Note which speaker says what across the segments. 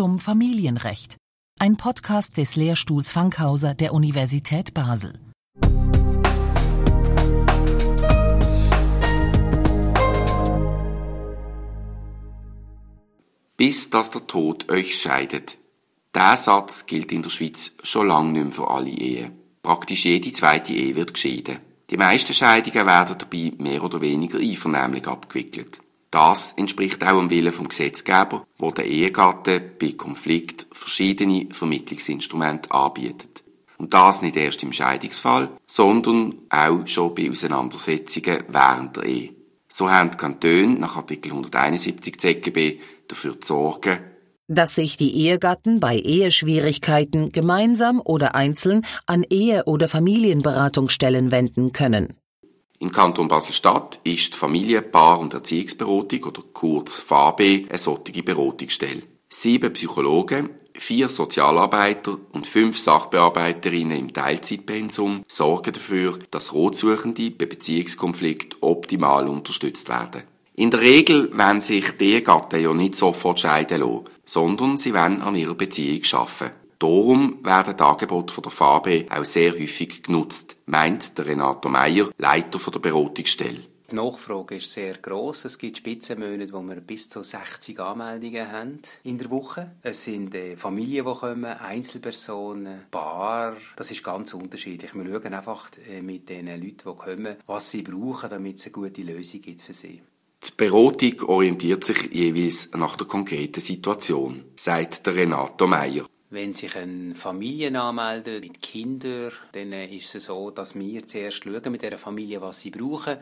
Speaker 1: zum Familienrecht. Ein Podcast des Lehrstuhls Fankhauser der Universität Basel.
Speaker 2: Bis dass der Tod euch scheidet. Der Satz gilt in der Schweiz schon lange nicht mehr für alle Ehen. Praktisch jede zweite Ehe wird geschieden. Die meisten Scheidungen werden dabei mehr oder weniger einvernehmlich abgewickelt. Das entspricht auch dem Willen vom Gesetzgeber, wo der Ehegatte bei Konflikt verschiedene Vermittlungsinstrumente anbietet. Und das nicht erst im Scheidungsfall, sondern auch schon bei Auseinandersetzungen während der Ehe. So haben die Kantone nach Artikel 171 ZGB dafür zu sorgen,
Speaker 1: dass sich die Ehegatten bei Eheschwierigkeiten gemeinsam oder einzeln an Ehe- oder Familienberatungsstellen wenden können.
Speaker 2: Im Kanton Basel-Stadt ist die Familie-, Paar- und Erziehungsberatung oder kurz FAB eine solche Beratungsstelle. Sieben Psychologen, vier Sozialarbeiter und fünf Sachbearbeiterinnen im Teilzeitpensum sorgen dafür, dass Rotsuchende bei Beziehungskonflikt optimal unterstützt werden. In der Regel wollen sich die Ehegatten ja nicht sofort scheiden lassen, sondern sie wollen an ihrer Beziehung arbeiten. Darum werden die Angebote der FAB auch sehr häufig genutzt, meint der Renato Meyer, Leiter der Beratungsstelle.
Speaker 3: Die Nachfrage ist sehr groß. Es gibt Spitzenmonate, wo wir bis zu 60 Anmeldungen haben in der Woche. Es sind äh, Familien, die kommen, Einzelpersonen, Paar. Das ist ganz unterschiedlich. Wir schauen einfach äh, mit den Leuten, die kommen, was sie brauchen, damit es eine gute Lösung gibt für sie.
Speaker 2: Die Beratung orientiert sich jeweils nach der konkreten Situation, sagt der Renato Meyer.
Speaker 3: Wenn sich eine Familie anmeldet mit Kindern, dann ist es so, dass wir zuerst schauen mit der Familie, was sie brauchen.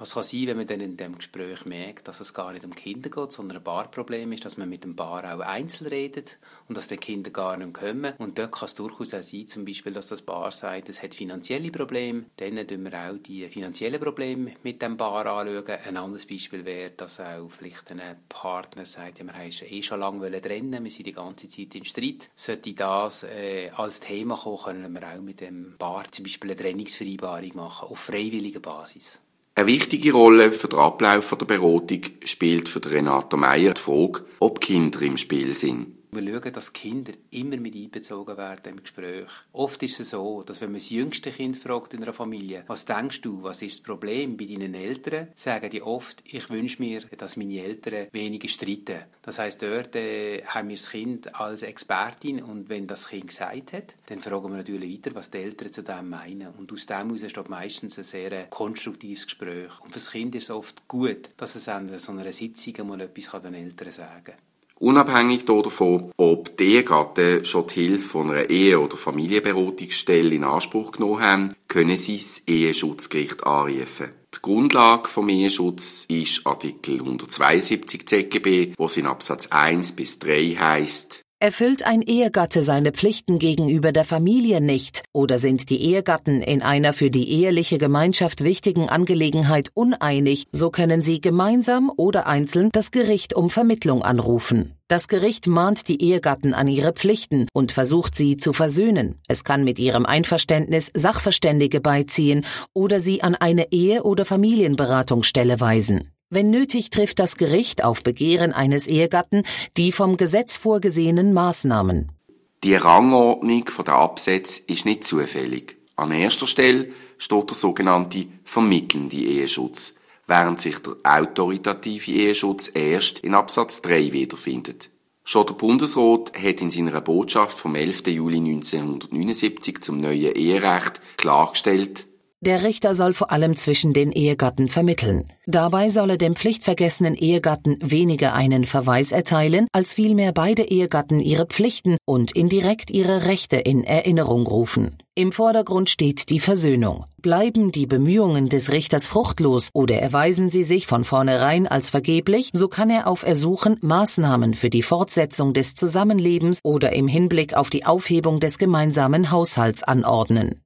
Speaker 3: Was kann sein, wenn man dann in dem Gespräch merkt, dass es gar nicht um Kinder geht, sondern ein Paarproblem ist, dass man mit dem Paar auch einzeln redet und dass die Kinder gar nicht kommen. Und dort kann es durchaus auch sein, zum Beispiel, dass das Paar sagt, es hat finanzielle Probleme. Dann schauen wir auch die finanziellen Probleme mit dem Paar anschauen. Ein anderes Beispiel wäre, dass auch vielleicht ein Partner sagt, ja, wir haben eh schon lange trennen, wir sind die ganze Zeit in Streit. Sollte das äh, als Thema kommen, können wir auch mit dem Paar zum Beispiel eine Trennungsvereinbarung machen, auf freiwilliger Basis.
Speaker 2: Eine wichtige Rolle für den Ablauf der Beratung spielt für Renato Meyer die Frage, ob Kinder im Spiel sind.
Speaker 3: Wir schauen, dass Kinder immer mit einbezogen werden im Gespräch. Oft ist es so, dass wenn man das jüngste Kind fragt in einer Familie, was denkst du, was ist das Problem bei deinen Eltern, sagen die oft, ich wünsche mir, dass meine Eltern weniger streiten. Das heißt, dort äh, haben wir das Kind als Expertin und wenn das Kind gesagt hat, dann fragen wir natürlich weiter, was die Eltern zu dem meinen. Und aus dem heraus steht meistens ein sehr konstruktives Gespräch. Und für das Kind ist es oft gut, dass es an so einer Sitzung mal etwas den Eltern sagen kann.
Speaker 2: Unabhängig davon, ob die Ehegatten schon die Hilfe von einer Ehe- oder Familienberatungsstelle in Anspruch genommen haben, können sie das Eheschutzgericht anrufen. Die Grundlage vom Eheschutz ist Artikel 172 ZGB, wo es in Absatz 1 bis 3 heißt,
Speaker 1: Erfüllt ein Ehegatte seine Pflichten gegenüber der Familie nicht oder sind die Ehegatten in einer für die eheliche Gemeinschaft wichtigen Angelegenheit uneinig, so können sie gemeinsam oder einzeln das Gericht um Vermittlung anrufen. Das Gericht mahnt die Ehegatten an ihre Pflichten und versucht sie zu versöhnen. Es kann mit ihrem Einverständnis Sachverständige beiziehen oder sie an eine Ehe- oder Familienberatungsstelle weisen. Wenn nötig, trifft das Gericht auf Begehren eines Ehegatten die vom Gesetz vorgesehenen Maßnahmen.
Speaker 2: Die Rangordnung der Absätze ist nicht zufällig. An erster Stelle steht der sogenannte vermittelnde Eheschutz, während sich der autoritative Eheschutz erst in Absatz 3 wiederfindet. Schon der Bundesrat hat in seiner Botschaft vom 11. Juli 1979 zum neuen Eherecht klargestellt,
Speaker 1: der Richter soll vor allem zwischen den Ehegatten vermitteln. Dabei solle dem pflichtvergessenen Ehegatten weniger einen Verweis erteilen, als vielmehr beide Ehegatten ihre Pflichten und indirekt ihre Rechte in Erinnerung rufen. Im Vordergrund steht die Versöhnung. Bleiben die Bemühungen des Richters fruchtlos oder erweisen sie sich von vornherein als vergeblich, so kann er auf Ersuchen Maßnahmen für die Fortsetzung des Zusammenlebens oder im Hinblick auf die Aufhebung des gemeinsamen Haushalts anordnen.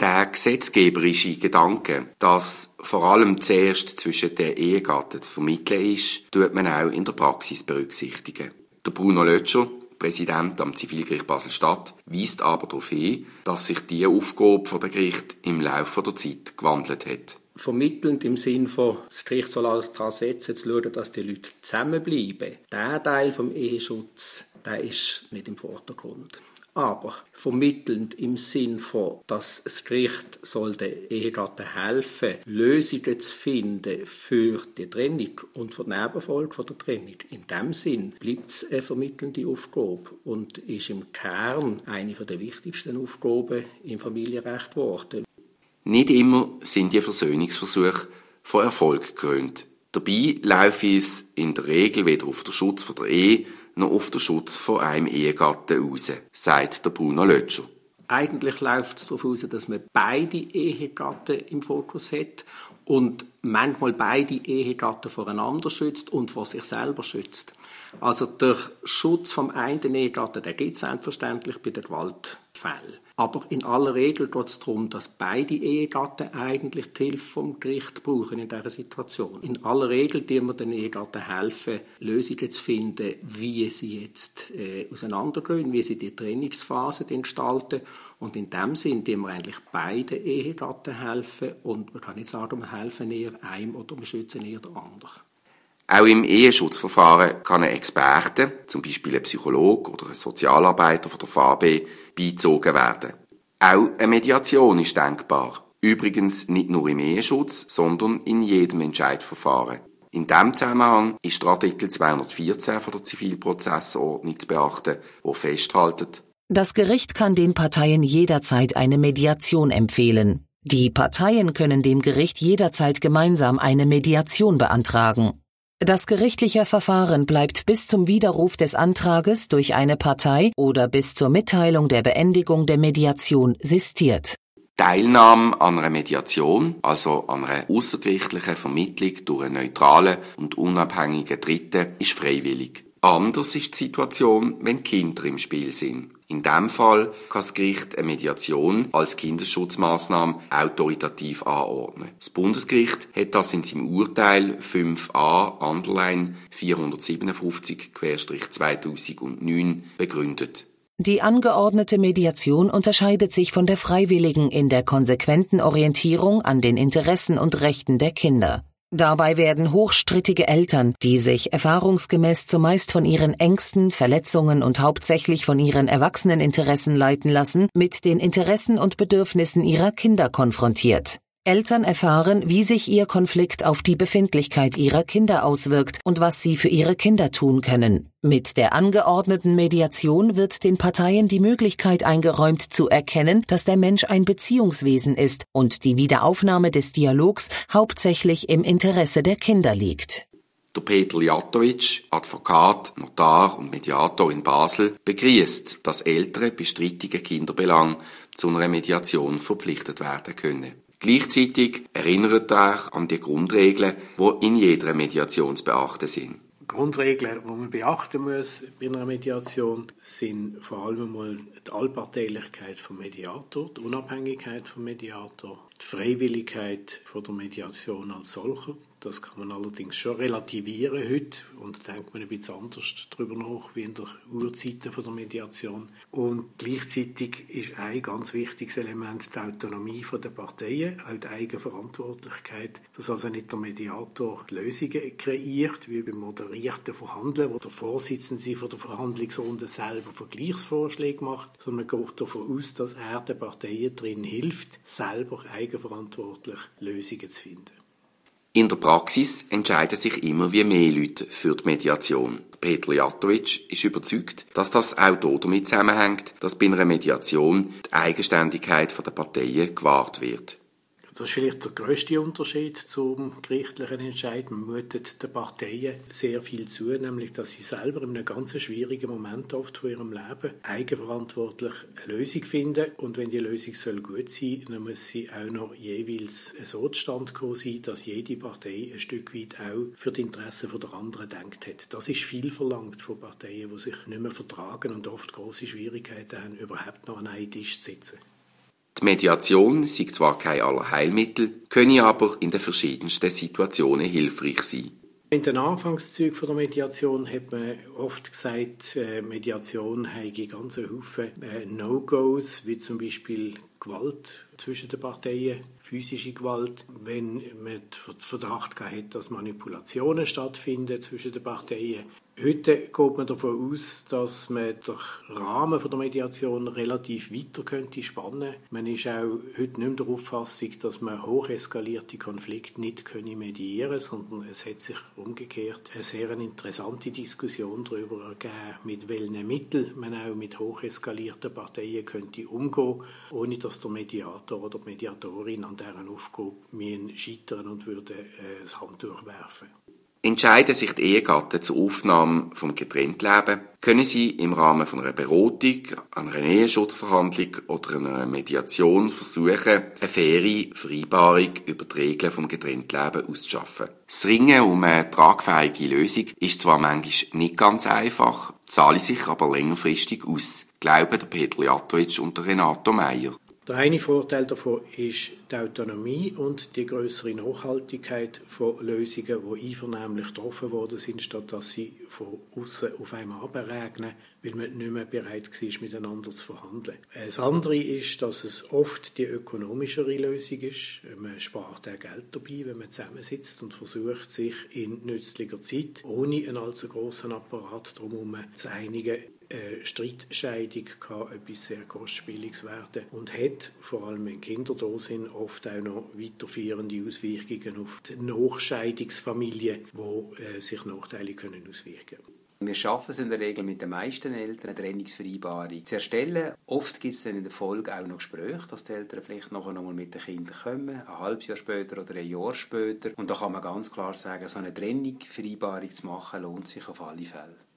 Speaker 2: Der gesetzgeberische Gedanke, dass vor allem zuerst zwischen den Ehegatten zu vermitteln ist, tut man auch in der Praxis berücksichtigen. Der Bruno Lötscher, Präsident am Zivilgericht Basel-Stadt, weist aber darauf hin, dass sich die Aufgabe der Gericht im Laufe der Zeit gewandelt hat.
Speaker 4: Vermittelnd im Sinn von, das Gericht soll alles daran setzen, zu schauen, dass die Leute zusammenbleiben. Der Teil vom Eheschutz der ist nicht im Vordergrund. Aber vermittelnd im Sinn von, dass das Gericht den Ehegatten helfen, Lösungen zu finden für die Trennung und für den Nebenfolge von der Trennung. In dem Sinn bleibt es eine vermittelnde Aufgabe und ist im Kern eine der wichtigsten Aufgaben im Familienrecht geworden.
Speaker 2: Nicht immer sind die Versöhnungsversuche von Erfolg gekrönt. Dabei laufe es in der Regel weder auf den Schutz der Ehe noch auf den Schutz von einem Ehegatten raus, sagt der Bruno Lötscher.
Speaker 4: Eigentlich läuft es darauf aus, dass man beide Ehegatten im Fokus hat und manchmal beide Ehegatten voreinander schützt und vor sich selber schützt. Also der Schutz vom einen Ehegatten, der geht selbstverständlich bei den Gewaltfällen. Aber in aller Regel geht es darum, dass beide Ehegatten eigentlich die Hilfe vom Gericht brauchen in dieser Situation. In aller Regel die wir den Ehegatten helfen, Lösungen zu finden, wie sie jetzt äh, auseinandergehen, wie sie die Trainingsphase gestalten. Und in dem Sinn, die wir eigentlich beiden Ehegatten helfen. Und man kann nicht sagen, wir helfen eher einem oder wir schützen eher den anderen.
Speaker 2: Auch im Eheschutzverfahren kann ein Experte, zum Beispiel ein Psychologe oder ein Sozialarbeiter von der VAB, beizogen werden. Auch eine Mediation ist denkbar. Übrigens nicht nur im Eheschutz, sondern in jedem Entscheidverfahren. In diesem Zusammenhang ist der Artikel 214 von der Zivilprozessordnung zu beachten, wo festhaltet,
Speaker 1: das Gericht kann den Parteien jederzeit eine Mediation empfehlen. Die Parteien können dem Gericht jederzeit gemeinsam eine Mediation beantragen. Das gerichtliche Verfahren bleibt bis zum Widerruf des Antrages durch eine Partei oder bis zur Mitteilung der Beendigung der Mediation sistiert.
Speaker 2: Teilnahme an einer Mediation, also an einer außergerichtlichen Vermittlung durch einen neutralen und unabhängigen Dritten, ist freiwillig. Anders ist die Situation, wenn Kinder im Spiel sind. In dem Fall kann das Gericht eine Mediation als Kinderschutzmaßnahme autoritativ anordnen. Das Bundesgericht hat das in seinem Urteil 5a Underline 457-2009 begründet.
Speaker 1: Die angeordnete Mediation unterscheidet sich von der freiwilligen in der konsequenten Orientierung an den Interessen und Rechten der Kinder. Dabei werden hochstrittige Eltern, die sich erfahrungsgemäß zumeist von ihren Ängsten, Verletzungen und hauptsächlich von ihren Erwachseneninteressen leiten lassen, mit den Interessen und Bedürfnissen ihrer Kinder konfrontiert. Eltern erfahren, wie sich ihr Konflikt auf die Befindlichkeit ihrer Kinder auswirkt und was sie für ihre Kinder tun können. Mit der angeordneten Mediation wird den Parteien die Möglichkeit eingeräumt zu erkennen, dass der Mensch ein Beziehungswesen ist und die Wiederaufnahme des Dialogs hauptsächlich im Interesse der Kinder liegt.
Speaker 2: Der Peter Jatovic, Advokat, Notar und Mediator in Basel, begrüßt, dass ältere bestrittige Kinderbelange zu einer Mediation verpflichtet werden können. Gleichzeitig erinnert er an die Grundregeln, die in jeder Mediation zu beachten sind.
Speaker 4: Grundregeln, die man beachten muss bei einer Mediation, sind vor allem einmal die Allparteilichkeit vom Mediator, die Unabhängigkeit vom Mediator, die Freiwilligkeit von der Mediation als solcher, das kann man allerdings schon relativieren heute und denkt man ein bisschen anders darüber nach, wie in der Urzeiten der Mediation. Und gleichzeitig ist ein ganz wichtiges Element die Autonomie der Parteien, auch die Eigenverantwortlichkeit, dass also nicht der Mediator Lösungen kreiert, wie beim moderierten Verhandeln, wo der Vorsitzende der Verhandlungsrunde selber Vergleichsvorschläge macht, sondern man geht davon aus, dass er den Parteien drin hilft, selber eigenverantwortlich Lösungen zu finden.
Speaker 2: In der Praxis entscheiden sich immer wie mehr Leute für die Mediation. Peter Jatovic ist überzeugt, dass das auch damit zusammenhängt, dass bei einer Mediation die Eigenständigkeit der Parteien gewahrt wird.
Speaker 4: Das ist vielleicht der größte Unterschied zum gerichtlichen Entscheid. Man mutet den Parteien sehr viel zu, nämlich dass sie selber in einem ganz schwierigen Moment oft von ihrem Leben eigenverantwortlich eine Lösung finden. Und wenn die Lösung soll gut sein, dann muss sie auch noch jeweils so zustande kommen sein, dass jede Partei ein Stück weit auch für die Interessen der anderen denkt hat. Das ist viel verlangt von Parteien, die sich nicht mehr vertragen und oft große Schwierigkeiten haben, überhaupt noch an einen Tisch zu sitzen.
Speaker 2: Die Mediation sei zwar kein Allerheilmittel, könne aber in den verschiedensten Situationen hilfreich sein.
Speaker 4: In den Anfangszügen der Mediation hat man oft gesagt, äh, Mediation habe ganz Haufen äh, No-Gos, wie zum Beispiel Gewalt zwischen den Parteien, physische Gewalt, wenn man den Verdacht hat, dass Manipulationen stattfinden zwischen den Parteien, Heute geht man davon aus, dass man den Rahmen der Mediation relativ weiter könnte spannen. Man ist auch heute nicht mehr der Auffassung, dass man hocheskalierte Konflikte nicht mediieren können, sondern es hat sich umgekehrt eine sehr interessante Diskussion darüber ergeben, mit welchen Mitteln man auch mit hocheskalierten Parteien könnte umgehen, ohne dass der Mediator oder die Mediatorin an deren Aufgabe scheitern und würde äh, das Handtuch werfen.
Speaker 2: Entscheiden sich die Ehegatten zur Aufnahme vom Getrenntleben, können sie im Rahmen von einer Beratung, einer Eheschutzverhandlung oder einer Mediation versuchen, eine faire Vereinbarung über die Regeln vom Getrenntleben auszuschaffen. Das Ringen um eine tragfähige Lösung ist zwar manchmal nicht ganz einfach, zahle sich aber längerfristig aus, glauben der Peter Jatovic und der Renato Meyer.
Speaker 4: Der eine Vorteil davon ist die Autonomie und die größere Nachhaltigkeit von Lösungen, die einvernehmlich getroffen worden sind, statt dass sie von außen auf einmal abregnen, weil man nicht mehr bereit war, miteinander zu verhandeln. Das andere ist, dass es oft die ökonomischere Lösung ist. Man spart auch Geld dabei, wenn man zusammensitzt und versucht, sich in nützlicher Zeit, ohne einen allzu großen Apparat drumherum zu einigen, eine Streitscheidung kann etwas sehr Kostspieliges werden und hat, vor allem wenn Kinder da sind, oft auch noch weiterführende Auswirkungen auf die Nachscheidungsfamilie, wo äh, sich Nachteile können auswirken
Speaker 3: wir schaffen es in der Regel mit den meisten Eltern, eine Trennungsvereinbarung zu erstellen. Oft gibt es dann in der Folge auch noch Gespräche, dass die Eltern vielleicht noch einmal mit den Kindern kommen, ein halbes Jahr später oder ein Jahr später. Und da kann man ganz klar sagen, so eine Trennungsvereinbarung zu machen, lohnt sich auf alle Fälle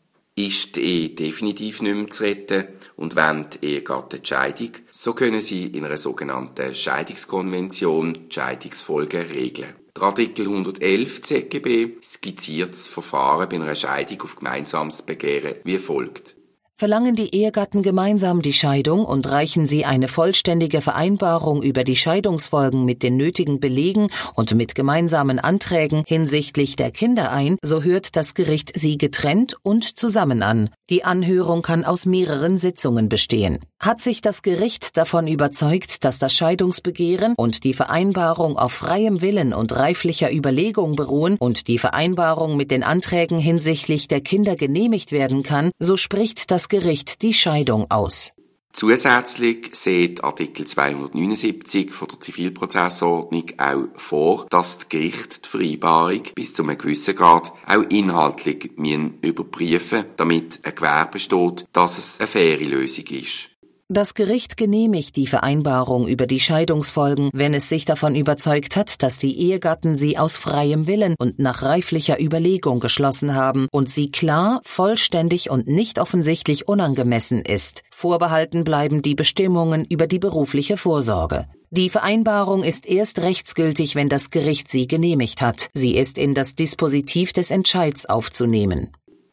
Speaker 2: ist die Ehe definitiv nicht mehr zu retten und wenn die Ehegatten die Scheidung, so können sie in einer sogenannten Scheidungskonvention die Scheidungsfolgen regeln. Der Artikel 111 ZGB skizziert das Verfahren bei einer Scheidung auf gemeinsames Begehren wie folgt.
Speaker 1: Verlangen die Ehegatten gemeinsam die Scheidung und reichen sie eine vollständige Vereinbarung über die Scheidungsfolgen mit den nötigen Belegen und mit gemeinsamen Anträgen hinsichtlich der Kinder ein, so hört das Gericht sie getrennt und zusammen an. Die Anhörung kann aus mehreren Sitzungen bestehen. Hat sich das Gericht davon überzeugt, dass das Scheidungsbegehren und die Vereinbarung auf freiem Willen und reiflicher Überlegung beruhen und die Vereinbarung mit den Anträgen hinsichtlich der Kinder genehmigt werden kann, so spricht das Gericht die Scheidung aus.
Speaker 2: Zusätzlich sieht Artikel 279 von der Zivilprozessordnung auch vor, dass die Gericht die Vereinbarung bis zu einem gewissen Grad auch inhaltlich überprüfen damit ein Gewähr besteht, dass es eine faire Lösung ist.
Speaker 1: Das Gericht genehmigt die Vereinbarung über die Scheidungsfolgen, wenn es sich davon überzeugt hat, dass die Ehegatten sie aus freiem Willen und nach reiflicher Überlegung geschlossen haben und sie klar, vollständig und nicht offensichtlich unangemessen ist. Vorbehalten bleiben die Bestimmungen über die berufliche Vorsorge. Die Vereinbarung ist erst rechtsgültig, wenn das Gericht sie genehmigt hat. Sie ist in das Dispositiv des Entscheids aufzunehmen.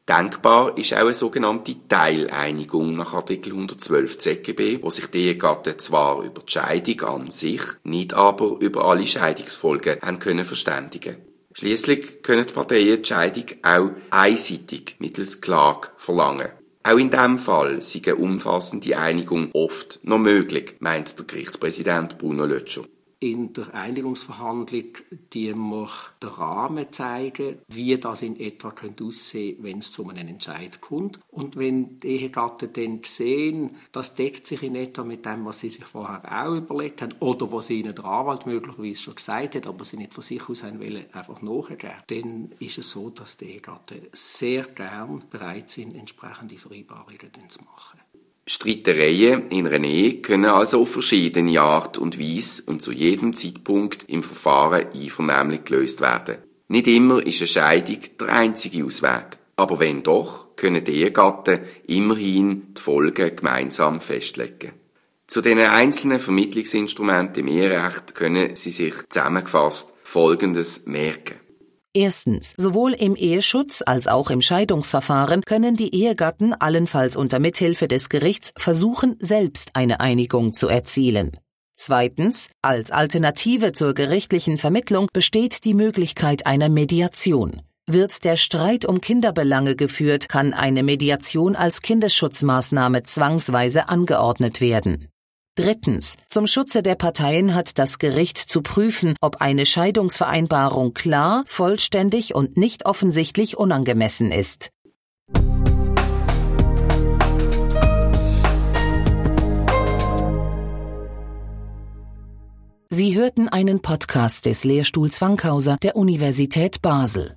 Speaker 2: Denkbar ist auch eine sogenannte Teileinigung nach Artikel 112 ZGB, wo sich die Ehegatten zwar über die Scheidung an sich, nicht aber über alle Scheidungsfolgen haben können verständigen. Schließlich können die Parteien die Scheidung auch einseitig mittels Klage verlangen. Auch in diesem Fall sei eine umfassende Einigung oft noch möglich, meint der Gerichtspräsident Bruno Lötscher
Speaker 5: in der Einigungsverhandlung die wir den Rahmen zeigen, wie das in etwa könnte aussehen, wenn es zu einem Entscheid kommt. Und wenn die Ehegatten dann sehen, das deckt sich in etwa mit dem, was sie sich vorher auch überlegt haben oder was ihnen der Anwalt möglicherweise schon gesagt hat, aber sie nicht von sich aus haben wollen, einfach nachgeben, dann ist es so, dass die Ehegatten sehr gern bereit sind, entsprechende Vereinbarungen zu machen.
Speaker 2: Streitereien in Ehe können also auf verschiedene Art und Weise und zu jedem Zeitpunkt im Verfahren einvernehmlich gelöst werden. Nicht immer ist eine Scheidung der einzige Ausweg. Aber wenn doch, können die Ehegatten immerhin die Folgen gemeinsam festlegen. Zu den einzelnen Vermittlungsinstrumenten im Eherecht können Sie sich zusammengefasst Folgendes merken.
Speaker 1: Erstens. Sowohl im Eheschutz als auch im Scheidungsverfahren können die Ehegatten allenfalls unter Mithilfe des Gerichts versuchen, selbst eine Einigung zu erzielen. Zweitens. Als Alternative zur gerichtlichen Vermittlung besteht die Möglichkeit einer Mediation. Wird der Streit um Kinderbelange geführt, kann eine Mediation als Kindesschutzmaßnahme zwangsweise angeordnet werden. Drittens. Zum Schutze der Parteien hat das Gericht zu prüfen, ob eine Scheidungsvereinbarung klar, vollständig und nicht offensichtlich unangemessen ist. Sie hörten einen Podcast des Lehrstuhls Wankhauser der Universität Basel.